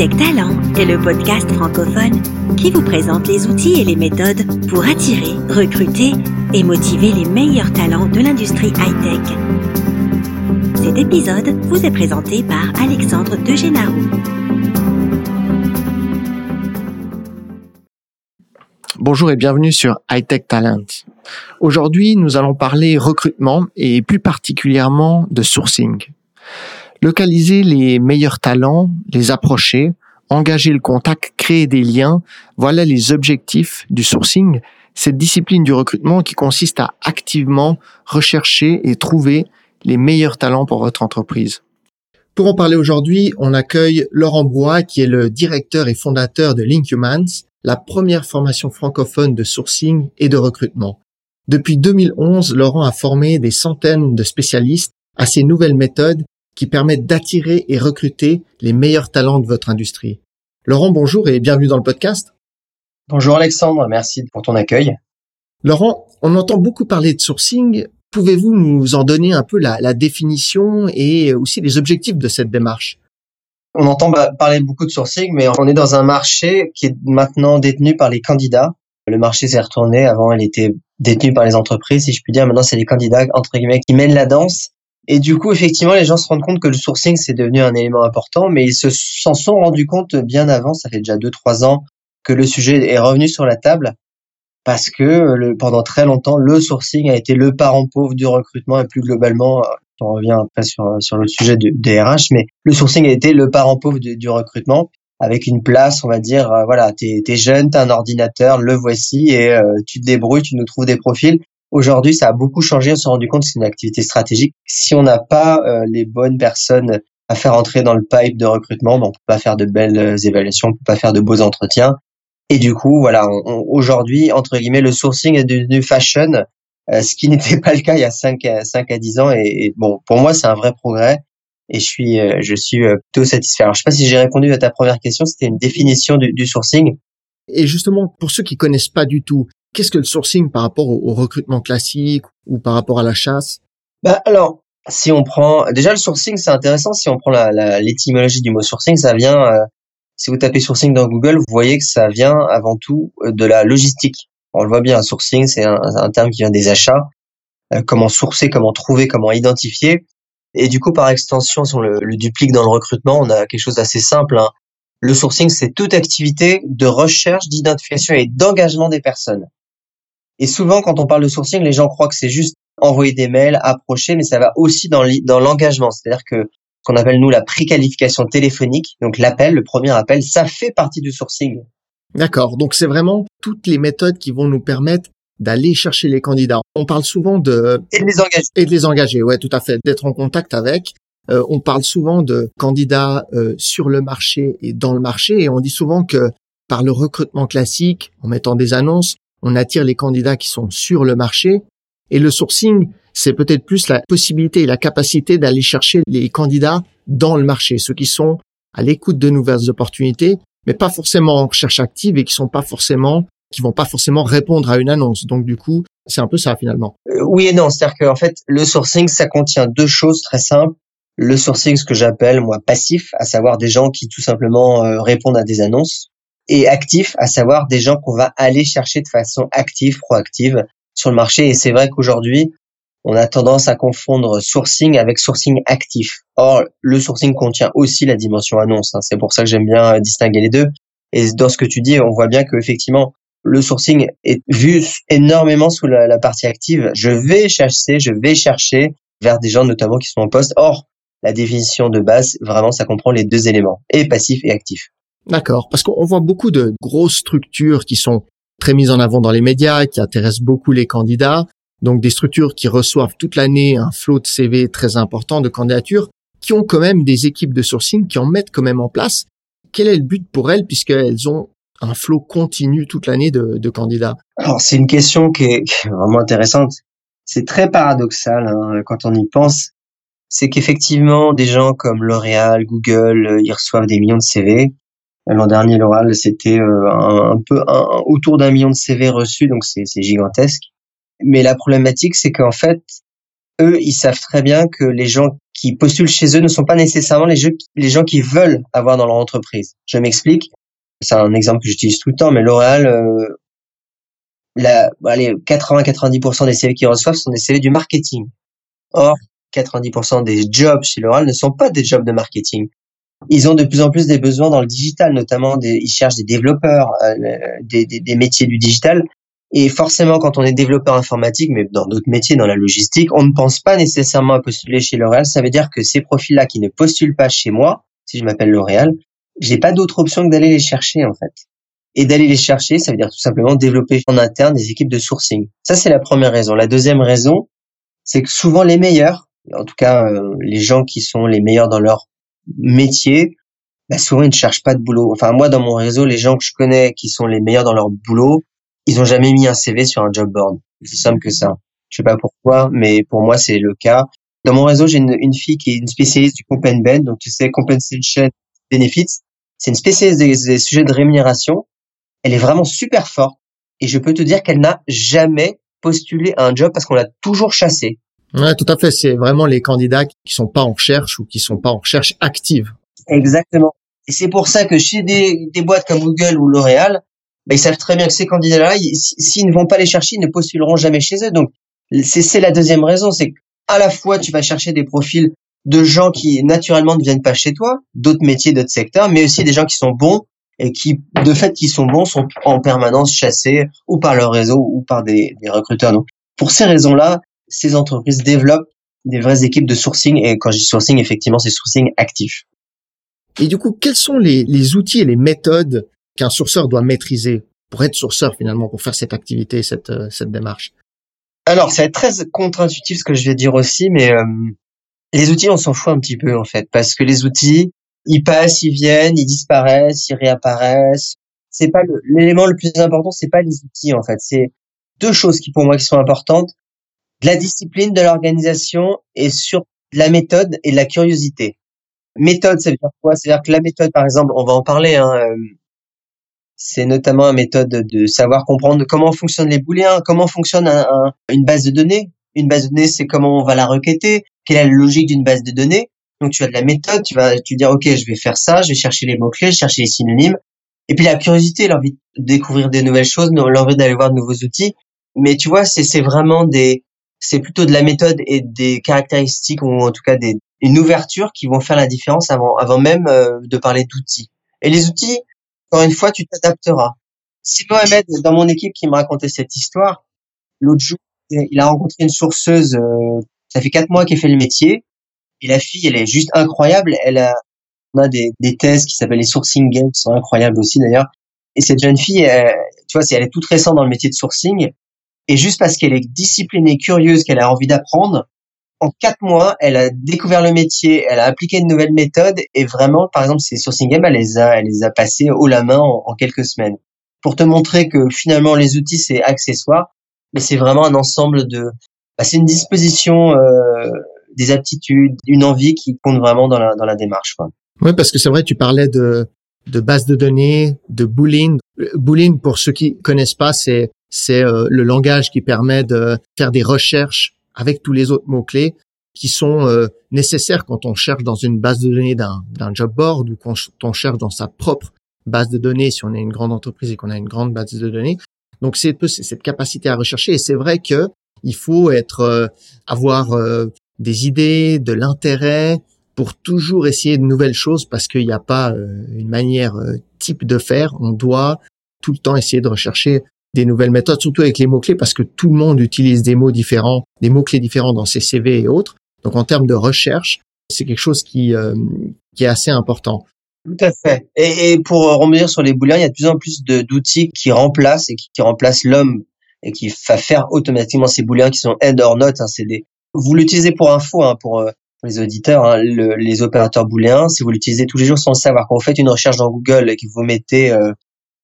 Hightech Talent est le podcast francophone qui vous présente les outils et les méthodes pour attirer, recruter et motiver les meilleurs talents de l'industrie high-tech. Cet épisode vous est présenté par Alexandre Degénaro. Bonjour et bienvenue sur Hightech Talent. Aujourd'hui, nous allons parler recrutement et plus particulièrement de sourcing. Localiser les meilleurs talents, les approcher, engager le contact, créer des liens, voilà les objectifs du sourcing, cette discipline du recrutement qui consiste à activement rechercher et trouver les meilleurs talents pour votre entreprise. Pour en parler aujourd'hui, on accueille Laurent Bois, qui est le directeur et fondateur de Linkhumans, la première formation francophone de sourcing et de recrutement. Depuis 2011, Laurent a formé des centaines de spécialistes à ces nouvelles méthodes qui permettent d'attirer et recruter les meilleurs talents de votre industrie. Laurent, bonjour et bienvenue dans le podcast. Bonjour Alexandre, merci pour ton accueil. Laurent, on entend beaucoup parler de sourcing. Pouvez-vous nous en donner un peu la, définition et aussi les objectifs de cette démarche? On entend parler beaucoup de sourcing, mais on est dans un marché qui est maintenant détenu par les candidats. Le marché s'est retourné. Avant, il était détenu par les entreprises, si je puis dire. Maintenant, c'est les candidats, entre guillemets, qui mènent la danse. Et du coup, effectivement, les gens se rendent compte que le sourcing, c'est devenu un élément important, mais ils se s'en sont rendus compte bien avant, ça fait déjà deux, trois ans, que le sujet est revenu sur la table parce que pendant très longtemps, le sourcing a été le parent pauvre du recrutement et plus globalement, on revient après sur, sur le sujet des RH, mais le sourcing a été le parent pauvre du, du recrutement avec une place, on va dire, euh, voilà, t'es es jeune, t'as un ordinateur, le voici et euh, tu te débrouilles, tu nous trouves des profils. Aujourd'hui, ça a beaucoup changé. On s'est rendu compte que c'est une activité stratégique. Si on n'a pas euh, les bonnes personnes à faire entrer dans le pipe de recrutement, ben, on peut pas faire de belles euh, évaluations, on peut pas faire de beaux entretiens. Et du coup, voilà, aujourd'hui, entre guillemets, le sourcing est devenu fashion, euh, ce qui n'était pas le cas il y a 5, 5 à 10 ans. Et, bon, pour moi, c'est un vrai progrès. Et je suis, je suis plutôt satisfait. Alors, je sais pas si j'ai répondu à ta première question. C'était une définition du, du sourcing. Et justement, pour ceux qui connaissent pas du tout, Qu'est-ce que le sourcing par rapport au, recrutement classique ou par rapport à la chasse? Bah alors, si on prend déjà le sourcing, c'est intéressant. Si on prend l'étymologie la, du mot sourcing, ça vient. Euh, si vous tapez sourcing dans Google, vous voyez que ça vient avant tout euh, de la logistique. On le voit bien, sourcing, c'est un, un, terme qui vient des achats. Euh, comment sourcer, comment trouver, comment identifier. Et du coup, par extension, si on le, le duplique dans le recrutement, on a quelque chose d'assez simple. Hein. Le sourcing, c'est toute activité de recherche, d'identification et d'engagement des personnes. Et souvent, quand on parle de sourcing, les gens croient que c'est juste envoyer des mails, approcher, mais ça va aussi dans l'engagement. C'est-à-dire que ce qu'on appelle nous la préqualification téléphonique, donc l'appel, le premier appel, ça fait partie du sourcing. D'accord. Donc c'est vraiment toutes les méthodes qui vont nous permettre d'aller chercher les candidats. On parle souvent de et de les engager. Et de les engager, ouais, tout à fait, d'être en contact avec. Euh, on parle souvent de candidats euh, sur le marché et dans le marché, et on dit souvent que par le recrutement classique, en mettant des annonces, on attire les candidats qui sont sur le marché. Et le sourcing, c'est peut-être plus la possibilité et la capacité d'aller chercher les candidats dans le marché, ceux qui sont à l'écoute de nouvelles opportunités, mais pas forcément en recherche active et qui sont pas forcément, qui vont pas forcément répondre à une annonce. Donc du coup, c'est un peu ça finalement. Euh, oui et non, c'est-à-dire qu'en fait, le sourcing, ça contient deux choses très simples. Le sourcing, ce que j'appelle moi passif, à savoir des gens qui tout simplement euh, répondent à des annonces et actif, à savoir des gens qu'on va aller chercher de façon active, proactive sur le marché. Et c'est vrai qu'aujourd'hui, on a tendance à confondre sourcing avec sourcing actif. Or, le sourcing contient aussi la dimension annonce. Hein. C'est pour ça que j'aime bien euh, distinguer les deux. Et dans ce que tu dis, on voit bien qu'effectivement, le sourcing est vu énormément sous la, la, partie active. Je vais chasser, je vais chercher vers des gens notamment qui sont en poste. Or, la définition de base, vraiment, ça comprend les deux éléments, et passif et actif. D'accord, parce qu'on voit beaucoup de grosses structures qui sont très mises en avant dans les médias, qui intéressent beaucoup les candidats, donc des structures qui reçoivent toute l'année un flot de CV très important de candidatures, qui ont quand même des équipes de sourcing qui en mettent quand même en place. Quel est le but pour elles puisqu'elles ont un flot continu toute l'année de, candidats? Alors c'est une question qui est, vraiment intéressante. C'est très paradoxal hein, quand on y pense. C'est qu'effectivement des gens comme L'Oréal, Google, ils reçoivent des millions de CV L'an dernier, l'oral, c'était euh, un, peu autour d'un million de CV reçus, donc c'est gigantesque. Mais la problématique, c'est qu'en fait, eux, ils savent très bien que les gens qui postulent chez eux ne sont pas nécessairement les, les gens qui veulent avoir dans leur entreprise. Je m'explique. C'est un exemple que j'utilise tout le temps, mais L'Oréal, euh, la, 80-90% des CV qu'ils reçoivent sont des CV du marketing. Or, 90% des jobs chez L'Oréal ne sont pas des jobs de marketing. Ils ont de plus en plus des besoins dans le digital, notamment des, ils cherchent des développeurs, euh, des, des, des, métiers du digital. Et forcément, quand on est développeur informatique, mais dans d'autres métiers, dans la logistique, on ne pense pas nécessairement à postuler chez L'Oréal. Ça veut dire que ces profils-là qui ne postulent pas chez moi, si je m'appelle L'Oréal, j'ai pas d'autre option que d'aller les chercher en fait. Et d'aller les chercher, ça veut dire tout simplement développer en interne des équipes de sourcing. Ça, c'est la première raison. La deuxième raison, c'est que souvent les meilleurs, en tout cas euh, les gens qui sont les meilleurs dans leur métier, bah souvent ils ne cherchent pas de boulot. Enfin moi dans mon réseau, les gens que je connais qui sont les meilleurs dans leur boulot, ils ont jamais mis un CV sur un job board. C'est simple que ça. Je sais pas pourquoi, mais pour moi c'est le cas. Dans mon réseau, j'ai une, fille qui est une spécialiste du comp ben, donc tu sais compensation benefits. C'est une spécialiste des, sujets de rémunération. Elle est vraiment super forte et je peux te dire qu'elle n'a jamais postulé à un job parce qu'on l'a toujours chassée. Ouais, tout à fait. C'est vraiment les candidats qui sont pas en recherche ou qui sont pas en recherche active. Exactement. Et c'est pour ça que chez des, des boîtes comme Google ou L'Oréal, bah, ils savent très bien que ces candidats-là, s'ils ne vont pas les chercher, ils ne postuleront jamais chez eux. Donc, c'est la deuxième raison, c'est qu'à la fois tu vas chercher des profils de gens qui naturellement ne viennent pas chez toi, d'autres métiers, d'autres secteurs, mais aussi des gens qui sont bons et qui, de fait, qui sont bons, sont en permanence chassés ou par leur réseau ou par des, des recruteurs. Donc, pour ces raisons-là, ces entreprises développent des vraies équipes de sourcing. Et quand je dis sourcing, effectivement, c'est sourcing actif. Et du coup, quels sont les, les outils et les méthodes qu'un sourceur doit maîtriser pour être sourceur finalement, pour faire cette activité, cette, euh, cette démarche? Alors, c'est très contre-intuitif ce que je vais dire aussi, mais euh, les outils, on s'en fout un petit peu en fait, parce que les outils, ils passent, ils viennent, ils disparaissent, ils réapparaissent. C'est pas l'élément le, plus important, c'est pas les outils en fait, c'est deux choses qui pour moi qui sont importantes de la discipline, de l'organisation et sur la méthode et la curiosité. Méthode, ça veut dire quoi? C'est-à-dire que la méthode, par exemple, on va en parler. Hein, euh, c'est notamment une méthode de savoir comprendre comment fonctionnent les booléens, comment fonctionne une base de données. Une base de données, c'est comment on va la requêter, quelle est la logique d'une base de données. Donc tu as de la méthode, tu vas tu dire ok, je vais faire ça, je vais chercher les mots clés, chercher les synonymes. Et puis la curiosité, l'envie de découvrir des nouvelles choses, l'envie d'aller voir de nouveaux outils. Mais tu vois, c'est vraiment des c'est plutôt de la méthode et des caractéristiques ou en tout cas des une ouverture qui vont faire la différence avant avant même euh, de parler d'outils. Et les outils, encore une fois, tu t'adapteras. C'est Mohamed, dans mon équipe, qui me racontait cette histoire. L'autre jour, il a rencontré une sourceuse, euh, ça fait quatre mois qu'elle fait le métier. Et la fille, elle est juste incroyable. Elle a, on a des, des thèses qui s'appellent les sourcing games, qui sont incroyables aussi d'ailleurs. Et cette jeune fille, tu vois, elle est toute récente dans le métier de sourcing. Et juste parce qu'elle est disciplinée, curieuse, qu'elle a envie d'apprendre, en quatre mois, elle a découvert le métier, elle a appliqué une nouvelle méthode et vraiment, par exemple, ces sourcing games, elle les a, elle les a passés haut la main en, quelques semaines. Pour te montrer que finalement, les outils, c'est accessoire, mais c'est vraiment un ensemble de, bah, c'est une disposition, euh, des aptitudes, une envie qui compte vraiment dans la, dans la démarche, quoi. Oui, parce que c'est vrai, tu parlais de, de base de données, de Boolean. Boolean, pour ceux qui connaissent pas, c'est, c'est euh, le langage qui permet de faire des recherches avec tous les autres mots-clés qui sont euh, nécessaires quand on cherche dans une base de données d'un, d'un job board ou quand on cherche dans sa propre base de données si on est une grande entreprise et qu'on a une grande base de données. Donc c'est cette capacité à rechercher et c'est vrai que il faut être euh, avoir euh, des idées, de l'intérêt pour toujours essayer de nouvelles choses parce qu'il n'y a pas une manière type de faire. On doit tout le temps essayer de rechercher des nouvelles méthodes, surtout avec les mots-clés, parce que tout le monde utilise des mots différents, des mots-clés différents dans ses CV et autres. Donc en termes de recherche, c'est quelque chose qui, euh, est assez important. Tout à fait. Et, pour revenir sur les booléens, il y a de plus en plus d'outils qui remplacent et qui, remplacent l'homme et qui va faire automatiquement ces booléens qui sont end or not. Hein, des... Vous l'utilisez pour info, hein, pour, euh, les auditeurs, hein, le, les opérateurs booléens, si vous l'utilisez tous les jours sans le savoir, quand vous faites une recherche dans Google et que vous mettez, euh,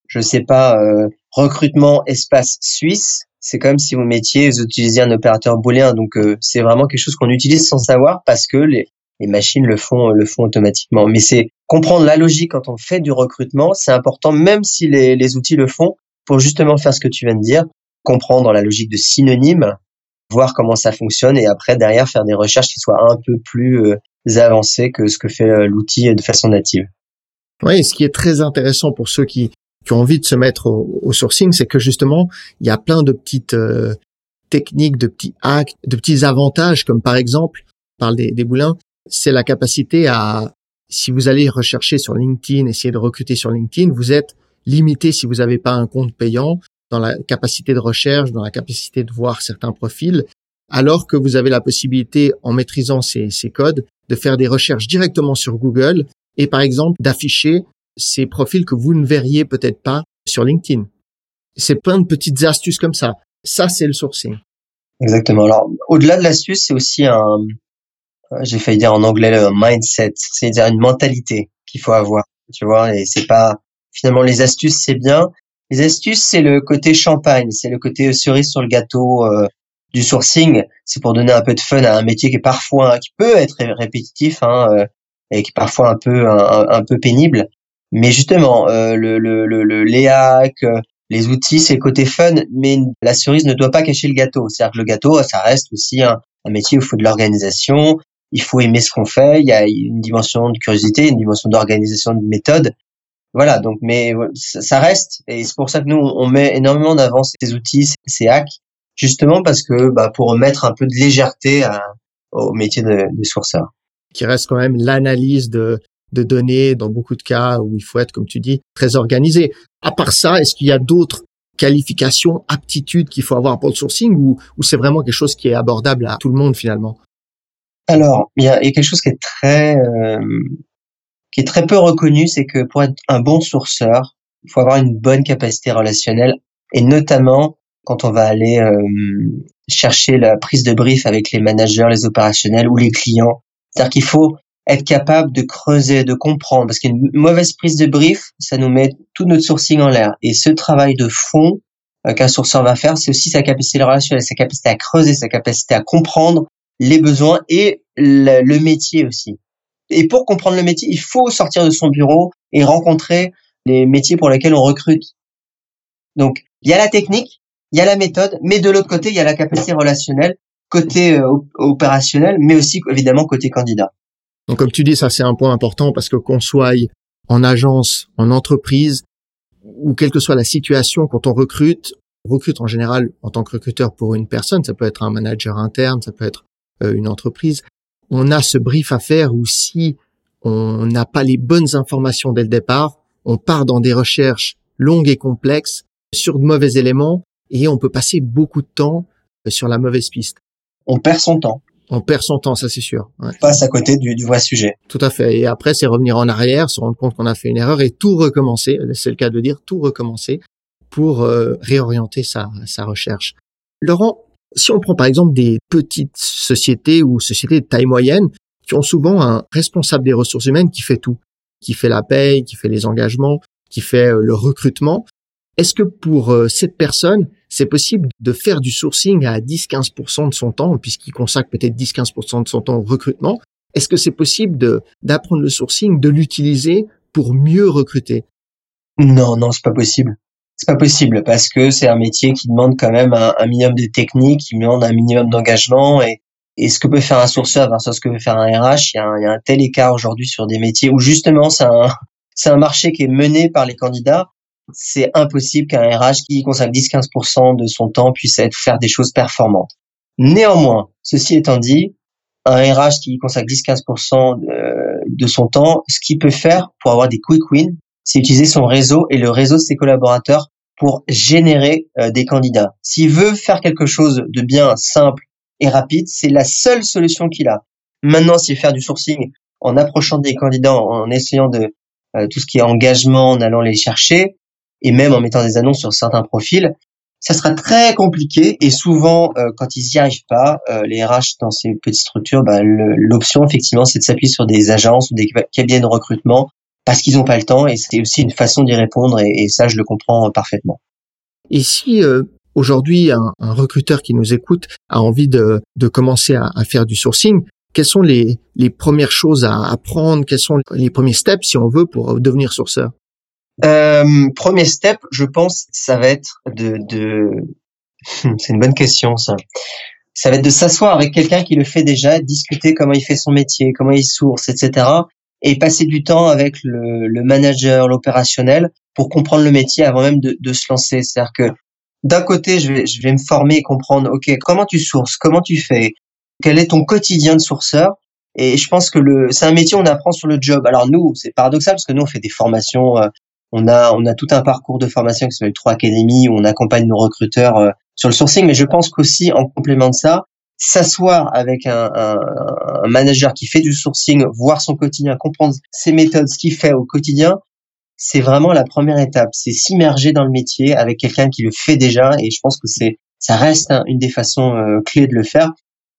je sais pas, euh, recrutement espace suisse, c'est comme si vous mettiez, vous utilisiez un opérateur booléen. Donc euh, c'est vraiment quelque chose qu'on utilise sans savoir parce que les, les machines le font le font automatiquement. Mais c'est comprendre la logique quand on fait du recrutement, c'est important même si les, les outils le font pour justement faire ce que tu viens de dire, comprendre la logique de synonyme voir comment ça fonctionne et après derrière faire des recherches qui soient un peu plus avancées que ce que fait l'outil de façon native. Oui, ce qui est très intéressant pour ceux qui, qui ont envie de se mettre au, sourcing, c'est que justement, il y a plein de petites euh, techniques, de petits hacks, de petits avantages, comme par exemple, parle des, boulins, c'est la capacité à, si vous allez rechercher sur LinkedIn, essayer de recruter sur LinkedIn, vous êtes limité si vous n'avez pas un compte payant dans la capacité de recherche, dans la capacité de voir certains profils, alors que vous avez la possibilité, en maîtrisant ces codes, de faire des recherches directement sur Google et par exemple d'afficher ces profils que vous ne verriez peut-être pas sur LinkedIn. C'est plein de petites astuces comme ça. Ça, c'est le sourcing. Exactement. Alors, au-delà de l'astuce, c'est aussi un, j'ai failli dire en anglais le mindset, c'est-à-dire une mentalité qu'il faut avoir, tu vois, et c'est pas, finalement, les astuces, c'est bien. Les astuces, c'est le côté champagne, c'est le côté cerise sur le gâteau euh, du sourcing. C'est pour donner un peu de fun à un métier qui est parfois, qui peut être répétitif, hein, euh, et qui est parfois un peu un, peu pénible. Mais justement, euh, le, le, le, le léac, euh, les outils, c'est côté fun, mais la cerise ne doit pas cacher le gâteau. C'est-à-dire que le gâteau, ça reste aussi un, un métier où il faut de l'organisation, il faut aimer ce qu'on fait, il y a une dimension de curiosité, une dimension d'organisation, de méthode. Voilà, donc, mais ça reste, et c'est pour ça que nous, on met énormément en avant ces outils, ces hacks, justement parce que, bah, pour mettre un peu de légèreté à, au métier de, de sourceur qui reste quand même l'analyse de, de données dans beaucoup de cas où il faut être, comme tu dis, très organisé. À part ça, est-ce qu'il y a d'autres qualifications, aptitudes qu'il faut avoir pour le sourcing ou, ou c'est vraiment quelque chose qui est abordable à tout le monde finalement? Alors, il y a, quelque chose qui est très euh, qui est très peu reconnu, c'est que pour être un bon sourceur, il faut avoir une bonne capacité relationnelle et notamment quand on va aller euh, chercher la prise de brief avec les managers, les opérationnels ou les clients c'est-à-dire qu'il faut être capable de creuser, de comprendre, parce qu'une mauvaise prise de brief, ça nous met tout notre sourcing en l'air. Et ce travail de fond euh, qu'un sourceur va faire, c'est aussi sa capacité relationnelle, sa capacité à creuser, sa capacité à comprendre les besoins et le, métier aussi. Et pour comprendre le métier, il faut sortir de son bureau et rencontrer les métiers pour lesquels on recrute. Donc, il y a la technique, il y a la méthode, mais de l'autre côté, il y a la capacité relationnelle côté euh, opérationnel, mais aussi évidemment côté candidat. Donc comme tu dis, ça c'est un point important parce que qu'on soit en agence, en entreprise, ou quelle que soit la situation, quand on recrute, on recrute en général en tant que recruteur pour une personne, ça peut être un manager interne, ça peut être euh, une entreprise, on a ce brief à faire où si on n'a pas les bonnes informations dès le départ, on part dans des recherches longues et complexes sur de mauvais éléments et on peut passer beaucoup de temps euh, sur la mauvaise piste. On perd son temps. On perd son temps, ça c'est sûr. Ouais. passe à côté du, du, vrai sujet. Tout à fait. Et après, c'est revenir en arrière, se rendre compte qu'on a fait une erreur et tout recommencer. C'est le cas de dire tout recommencer pour euh, réorienter sa, sa recherche. Laurent, si on prend par exemple des petites sociétés ou sociétés de taille moyenne qui ont souvent un responsable des ressources humaines qui fait tout, qui fait la paye, qui fait les engagements, qui fait euh, le recrutement, est-ce que pour euh, cette personne, c'est possible de faire du sourcing à 10-15% de son temps, puisqu'il consacre peut-être 10-15% de son temps au recrutement? Est-ce que c'est possible d'apprendre le sourcing, de l'utiliser pour mieux recruter? Non, non, c'est pas possible. C'est pas possible parce que c'est un métier qui demande quand même un, minimum de technique, qui demande un minimum d'engagement et, et ce que peut faire un sourceur versus ce que peut faire un RH, il y a un, y a un tel écart aujourd'hui sur des métiers où justement c'est un, c'est un marché qui est mené par les candidats c'est impossible qu'un RH qui consacre 10-15% de son temps puisse être, faire des choses performantes. Néanmoins, ceci étant dit, un RH qui consacre 10-15% de, son temps, ce qu'il peut faire pour avoir des quick wins, c'est utiliser son réseau et le réseau de ses collaborateurs pour générer euh, des candidats. S'il veut faire quelque chose de bien simple et rapide, c'est la seule solution qu'il a. Maintenant, s'il faire du sourcing en approchant des candidats, en essayant de euh, tout ce qui est engagement, en allant les chercher, et même en mettant des annonces sur certains profils, ça sera très compliqué et souvent euh, quand ils y arrivent pas, euh, les RH dans ces petites structures, bah, l'option effectivement c'est de s'appuyer sur des agences ou des cabinets de recrutement parce qu'ils n'ont pas le temps et c'est aussi une façon d'y répondre et, ça je le comprends parfaitement. Et si euh, aujourd'hui un, recruteur qui nous écoute a envie de, de commencer à, à, faire du sourcing, quelles sont les, les premières choses à apprendre, quels sont les premiers steps si on veut pour devenir sourceur? Euh, premier step, je pense, ça va être de, de... c'est une bonne question ça. ça va être de s'asseoir avec quelqu'un qui le fait déjà, discuter comment il fait son métier, comment il source, etc. Et passer du temps avec le, le manager, l'opérationnel, pour comprendre le métier avant même de, de se lancer. C'est-à-dire que d'un côté, je vais, je vais me former et comprendre, OK, comment tu sources, comment tu fais, quel est ton quotidien de sourceur. Et je pense que le, c'est un métier on apprend sur le job. Alors nous, c'est paradoxal parce que nous on fait des formations, euh, on a on a tout un parcours de formation qui s'appelle 3 Academy où on accompagne nos recruteurs euh, sur le sourcing. Mais je pense qu'aussi en complément de ça, s'asseoir avec un, un, un, manager qui fait du sourcing, voir son quotidien, comprendre ses méthodes, ce qu'il fait au quotidien, c'est vraiment la première étape. C'est s'immerger dans le métier avec quelqu'un qui le fait déjà. Et je pense que c'est ça reste une des façons euh, clés de le faire.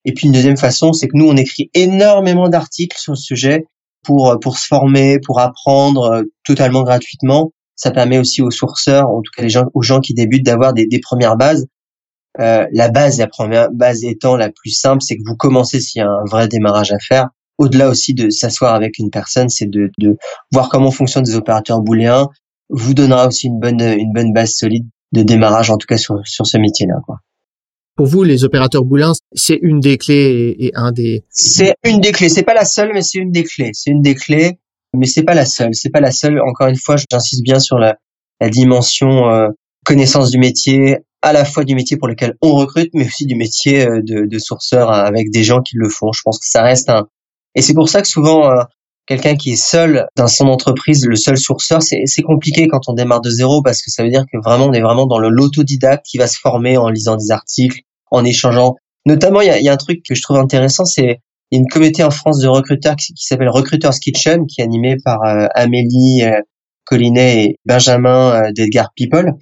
Et puis une deuxième façon, c'est que nous, on écrit énormément d'articles sur le sujet pour, euh, pour se former, pour apprendre euh, totalement gratuitement. Ça permet aussi aux sourceurs, en tout cas les gens, aux gens qui débutent, d'avoir des, des, premières bases. Euh, la base, la première base étant la plus simple, c'est que vous commencez s'il y a un vrai démarrage à faire. Au-delà aussi de s'asseoir avec une personne, c'est de, de voir comment fonctionnent des opérateurs booléens. Vous donnera aussi une bonne, une bonne base solide de démarrage, en tout cas sur, sur ce métier-là. Quoi. Pour vous, les opérateurs boulins, c'est une des clés et, un des. C'est une des clés. C'est pas la seule, mais c'est une des clés. C'est une des clés, mais c'est pas la seule. C'est pas la seule. Encore une fois, j'insiste bien sur la, dimension euh, connaissance du métier, à la fois du métier pour lequel on recrute, mais aussi du métier euh, de, de sourceur avec des gens qui le font. Je pense que ça reste un. Et c'est pour ça que souvent, euh, quelqu'un qui est seul dans son entreprise, le seul sourceur, c'est compliqué quand on démarre de zéro parce que ça veut dire que vraiment on est vraiment dans l'autodidacte qui va se former en lisant des articles, en échangeant. Notamment, il y a, y a, un truc que je trouve intéressant, c'est y a une communauté en France de recruteurs qui, s'appelle Recruiters Kitchen, qui est animée par euh, Amélie euh, Collinet et Benjamin euh, d'Edgar People.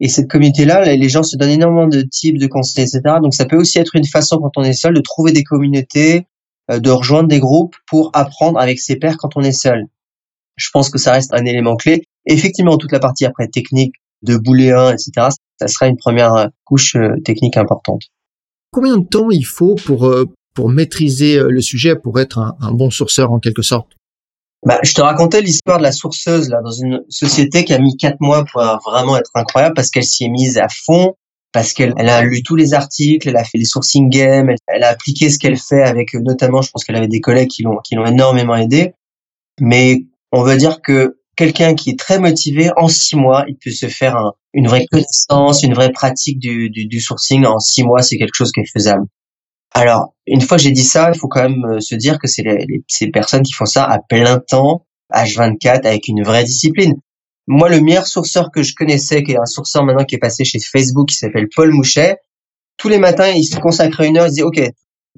Et cette communauté-là, les gens se donnent énormément de types de conseils, etc. Donc ça peut aussi être une façon, quand on est seul, de trouver des communautés, euh, de rejoindre des groupes pour apprendre avec ses pairs quand on est seul. Je pense que ça reste un élément clé. Effectivement, toute la partie après technique de booléen, etc., ça sera une première euh, couche euh, technique importante. Combien de temps il faut pour euh, pour maîtriser le sujet, pour être un, un bon sourceur en quelque sorte? Bah, je te racontais l'histoire de la sourceuse là dans une société qui a mis quatre mois pour vraiment être incroyable parce qu'elle s'y est mise à fond, parce qu'elle elle a lu tous les articles, elle a fait les sourcing games, elle, elle a appliqué ce qu'elle fait avec notamment, je pense qu'elle avait des collègues qui l'ont qui l'ont énormément aidé. Mais on veut dire que quelqu'un qui est très motivé, en six mois, il peut se faire un, une vraie connaissance, une vraie pratique du, du, du sourcing. En six mois, c'est quelque chose qui est faisable. Alors, une fois que j'ai dit ça, il faut quand même euh, se dire que c'est les, les, ces personnes qui font ça à plein temps, H24, avec une vraie discipline. Moi, le meilleur sourceur que je connaissais, qui est un sourceur maintenant qui est passé chez Facebook, qui s'appelle Paul Mouchet, tous les matins, il se consacrait une heure, il disait, OK,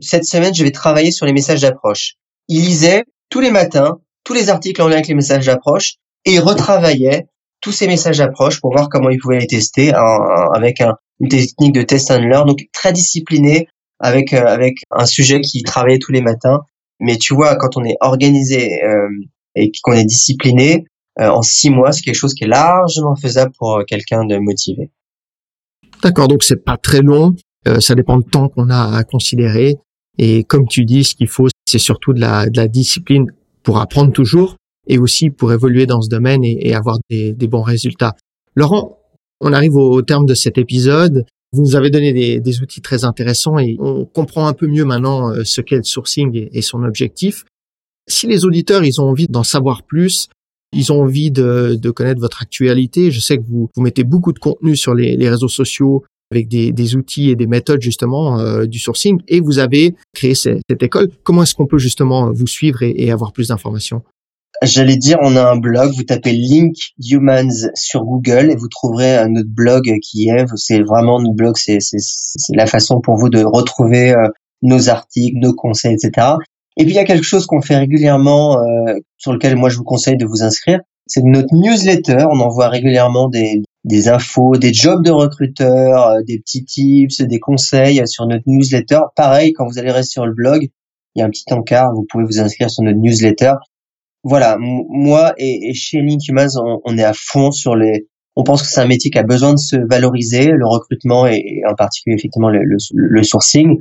cette semaine, je vais travailler sur les messages d'approche. Il lisait tous les matins tous les articles en lien avec les messages d'approche et retravaillait tous ces messages d'approche pour voir comment il pouvait les tester avec un, une technique de test and learn. Donc très discipliné avec euh, avec un sujet qui travaillait tous les matins. Mais tu vois, quand on est organisé euh, et qu'on est discipliné, euh, en six mois, c'est quelque chose qui est largement faisable pour quelqu'un de motivé. D'accord, donc c'est pas très long. ça dépend du temps qu'on a à considérer. Et comme tu dis, ce qu'il faut, c'est surtout de la, de la discipline pour apprendre toujours et aussi pour évoluer dans ce domaine et, avoir des, bons résultats. Laurent, on arrive au, terme de cet épisode. Vous nous avez donné des, outils très intéressants et on comprend un peu mieux maintenant euh, ce qu'est le sourcing et, son objectif. Si les auditeurs, ils ont envie d'en savoir plus, ils ont envie de, connaître votre actualité. Je sais que vous, vous mettez beaucoup de contenu sur les, réseaux sociaux avec des, outils et des méthodes justement euh, du sourcing et vous avez créé cette, école. Comment est-ce qu'on peut justement vous suivre et avoir plus d'informations? J'allais dire, on a un blog, vous tapez Link Humans sur Google et vous trouverez un autre blog qui est, c'est vraiment notre blog, c'est la façon pour vous de retrouver euh, nos articles, nos conseils, etc. Et puis il y a quelque chose qu'on fait régulièrement, euh, sur lequel moi je vous conseille de vous inscrire, c'est notre newsletter. On envoie régulièrement des, des infos, des jobs de recruteurs, euh, des petits tips, des conseils sur notre newsletter. Pareil, quand vous allez rester sur le blog, il y a un petit encart, vous pouvez vous inscrire sur notre newsletter voilà, moi et, chez Linkhumas, on, on est à fond sur les. On pense que c'est un métier qui a besoin de se valoriser, le recrutement et, en particulier effectivement le, sourcing,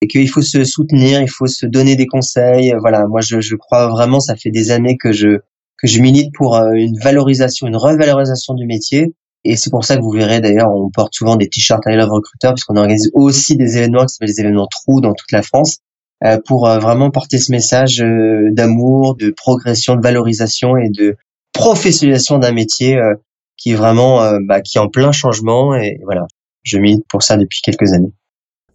et qu'il faut se soutenir, il faut se donner des conseils. Voilà, moi je, crois vraiment, ça fait des années que je que je milite pour euh, une valorisation, une revalorisation du métier. Et c'est pour ça que vous verrez d'ailleurs, on porte souvent des t-shirts I Love Recruiter, puisqu'on organise aussi des événements qui s'appellent des événements trous dans toute la France, pour euh, vraiment porter ce message euh, d'amour, de progression, de valorisation et de professionnalisation d'un métier qui est vraiment bah, qui est en plein changement. Et voilà, je milite pour ça depuis quelques années.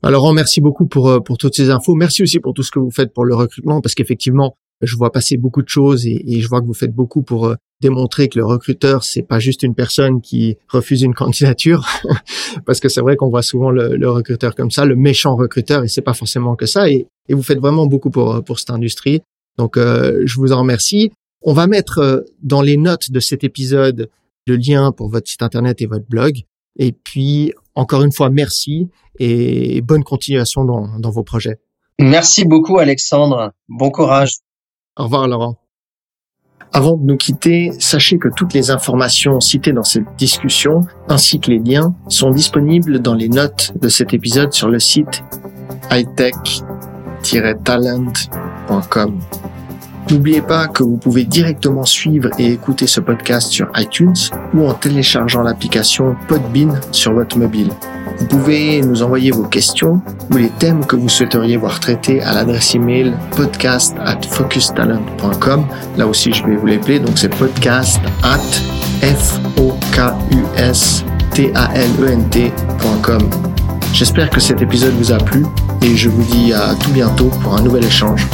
Alors, merci beaucoup pour, pour toutes ces infos. Merci aussi pour tout ce que vous faites pour le recrutement, parce qu'effectivement, je vois passer beaucoup de choses et, je vois que vous faites beaucoup pour euh, démontrer que le recruteur c'est pas juste une personne qui refuse une candidature parce que c'est vrai qu'on voit souvent le, recruteur comme ça, le méchant recruteur et c'est pas forcément que ça et, vous faites vraiment beaucoup pour pour cette industrie. Donc euh, je vous en remercie. On va mettre euh, dans les notes de cet épisode le lien pour votre site internet et votre blog. Et puis encore une fois merci et bonne continuation dans, dans vos projets. Merci beaucoup Alexandre. Bon courage. Au revoir Laurent. Avant de nous quitter, sachez que toutes les informations citées dans cette discussion, ainsi que les liens, sont disponibles dans les notes de cet épisode sur le site hightech-talent.com. N'oubliez pas que vous pouvez directement suivre et écouter ce podcast sur iTunes ou en téléchargeant l'application Podbean sur votre mobile. Vous pouvez nous envoyer vos questions ou les thèmes que vous souhaiteriez voir traités à l'adresse email podcast at focustalent.com. Là aussi, je vais vous l'appeler. Donc, c'est podcast at F-O-K-U-S-T-A-L-E-N-T.com. J'espère que cet épisode vous a plu et je vous dis à tout bientôt pour un nouvel échange.